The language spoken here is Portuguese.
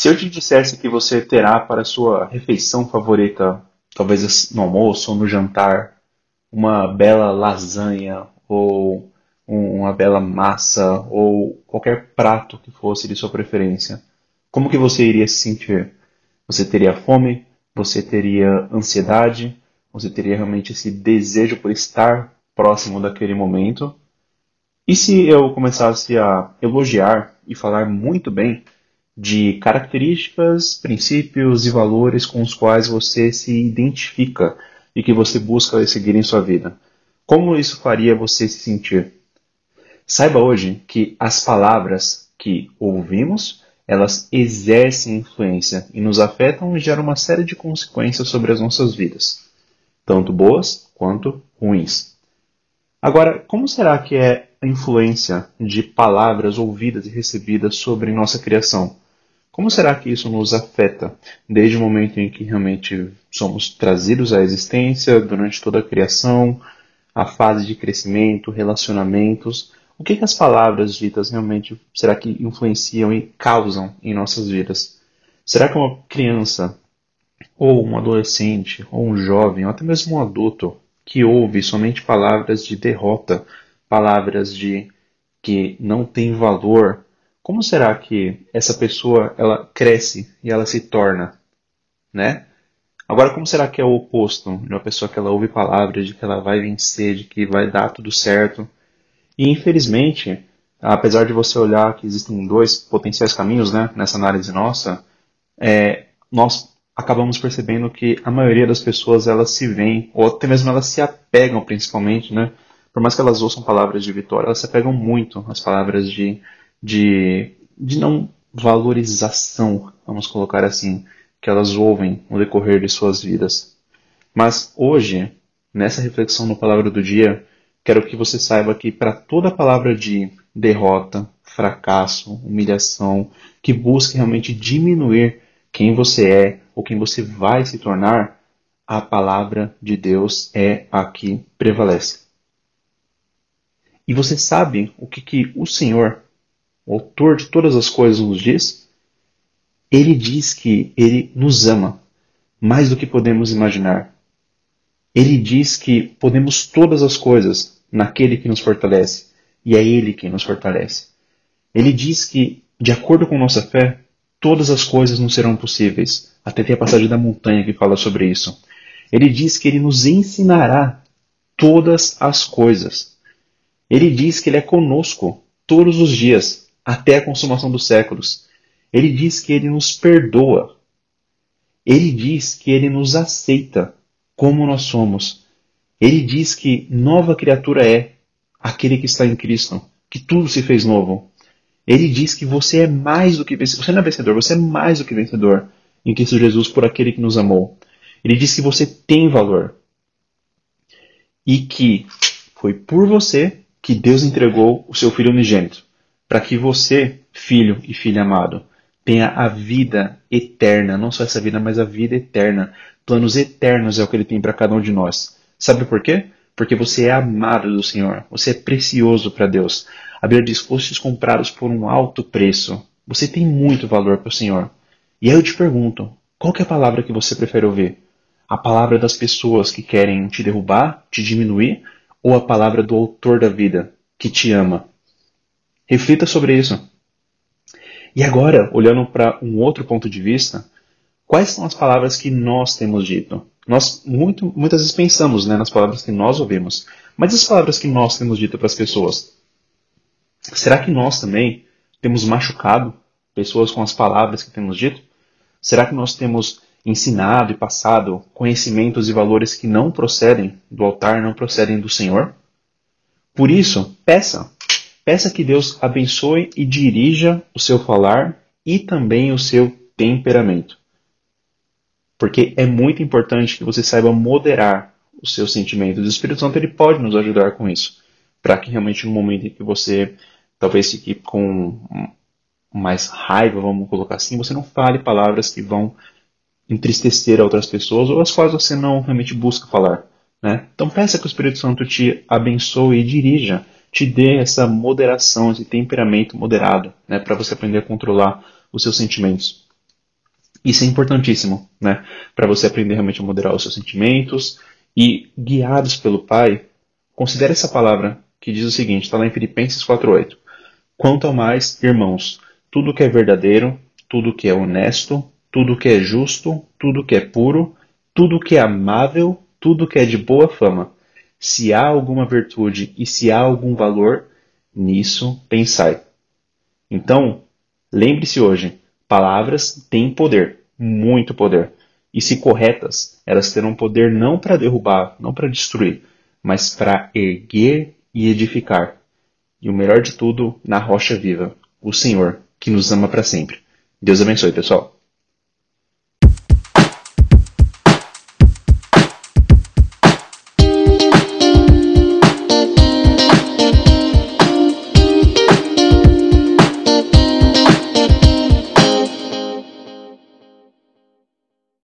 Se eu te dissesse que você terá para sua refeição favorita, talvez no almoço ou no jantar, uma bela lasanha ou uma bela massa ou qualquer prato que fosse de sua preferência, como que você iria se sentir? Você teria fome? Você teria ansiedade? Você teria realmente esse desejo por estar próximo daquele momento? E se eu começasse a elogiar e falar muito bem de características, princípios e valores com os quais você se identifica e que você busca seguir em sua vida? Como isso faria você se sentir? Saiba hoje que as palavras que ouvimos elas exercem influência e nos afetam e geram uma série de consequências sobre as nossas vidas, tanto boas quanto ruins. Agora, como será que é a influência de palavras ouvidas e recebidas sobre nossa criação? Como será que isso nos afeta desde o momento em que realmente somos trazidos à existência, durante toda a criação, a fase de crescimento, relacionamentos, o que, que as palavras ditas realmente será que influenciam e causam em nossas vidas? Será que uma criança, ou um adolescente, ou um jovem, ou até mesmo um adulto, que ouve somente palavras de derrota, palavras de que não tem valor, como será que essa pessoa ela cresce e ela se torna, né? Agora, como será que é o oposto de uma pessoa que ela ouve palavras de que ela vai vencer, de que vai dar tudo certo, e infelizmente, apesar de você olhar que existem dois potenciais caminhos né, nessa análise nossa, é, nós acabamos percebendo que a maioria das pessoas elas se veem, ou até mesmo elas se apegam principalmente, né? Por mais que elas ouçam palavras de vitória, elas se apegam muito às palavras de, de, de não valorização, vamos colocar assim, que elas ouvem no decorrer de suas vidas. Mas hoje, nessa reflexão no Palavra do Dia, Quero que você saiba que para toda palavra de derrota, fracasso, humilhação, que busque realmente diminuir quem você é ou quem você vai se tornar, a palavra de Deus é a que prevalece. E você sabe o que, que o Senhor, o autor de todas as coisas, nos diz? Ele diz que ele nos ama mais do que podemos imaginar. Ele diz que podemos todas as coisas naquele que nos fortalece, e é Ele quem nos fortalece. Ele diz que, de acordo com nossa fé, todas as coisas nos serão possíveis. Até tem a passagem da montanha que fala sobre isso. Ele diz que Ele nos ensinará todas as coisas. Ele diz que Ele é conosco todos os dias, até a consumação dos séculos. Ele diz que Ele nos perdoa. Ele diz que Ele nos aceita como nós somos. Ele diz que nova criatura é aquele que está em Cristo, que tudo se fez novo. Ele diz que você é mais do que vencedor. Você não é vencedor, você é mais do que vencedor em Cristo Jesus por aquele que nos amou. Ele diz que você tem valor. E que foi por você que Deus entregou o seu Filho unigênito, para que você, filho e filha amado, tenha a vida eterna, não só essa vida, mas a vida eterna. Planos eternos é o que ele tem para cada um de nós. Sabe por quê? Porque você é amado do Senhor, você é precioso para Deus. A Bíblia diz: fostes comprados por um alto preço. Você tem muito valor para o Senhor. E aí eu te pergunto: qual é a palavra que você prefere ouvir? A palavra das pessoas que querem te derrubar, te diminuir, ou a palavra do autor da vida, que te ama? Reflita sobre isso. E agora, olhando para um outro ponto de vista, quais são as palavras que nós temos dito? Nós muito, muitas vezes pensamos né, nas palavras que nós ouvimos, mas as palavras que nós temos dito para as pessoas? Será que nós também temos machucado pessoas com as palavras que temos dito? Será que nós temos ensinado e passado conhecimentos e valores que não procedem do altar, não procedem do Senhor? Por isso, peça. Peça que Deus abençoe e dirija o seu falar e também o seu temperamento. Porque é muito importante que você saiba moderar os seus sentimentos. O Espírito Santo ele pode nos ajudar com isso. Para que realmente no momento em que você talvez fique com mais raiva, vamos colocar assim, você não fale palavras que vão entristecer outras pessoas ou as quais você não realmente busca falar. Né? Então peça que o Espírito Santo te abençoe e dirija, te dê essa moderação, esse temperamento moderado, né, para você aprender a controlar os seus sentimentos. Isso é importantíssimo, né? Para você aprender realmente a moderar os seus sentimentos e guiados pelo Pai, considere essa palavra que diz o seguinte, está lá em Filipenses 4:8. Quanto ao mais, irmãos, tudo que é verdadeiro, tudo que é honesto, tudo que é justo, tudo que é puro, tudo que é amável, tudo que é de boa fama, se há alguma virtude e se há algum valor, nisso pensai. Então, lembre-se hoje, palavras têm poder, muito poder. E se corretas, elas terão poder não para derrubar, não para destruir, mas para erguer e edificar. E o melhor de tudo, na rocha viva, o Senhor, que nos ama para sempre. Deus abençoe, pessoal.